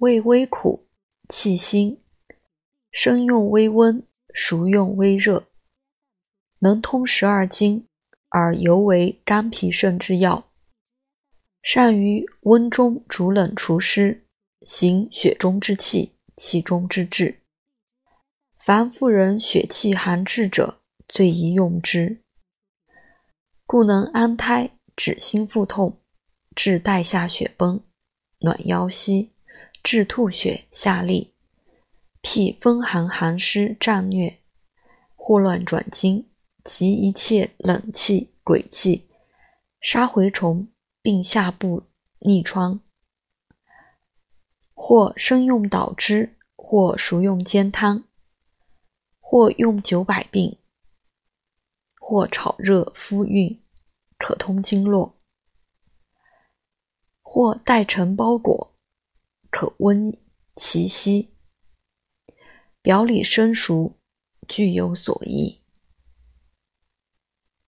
味微苦，气辛，生用微温，熟用微热，能通十二经，而尤为肝脾肾之药。善于温中逐冷除湿，行血中之气，气中之滞。凡妇人血气寒滞者，最宜用之。故能安胎、止心腹痛、治带下血崩、暖腰膝、治吐血下痢、辟风寒寒湿战疟、霍乱转经及一切冷气、鬼气、杀蛔虫。并下部逆疮，或生用捣汁，或熟用煎汤，或用九百病，或炒热敷熨，可通经络；或代成包裹，可温其息。表里生熟，具有所宜。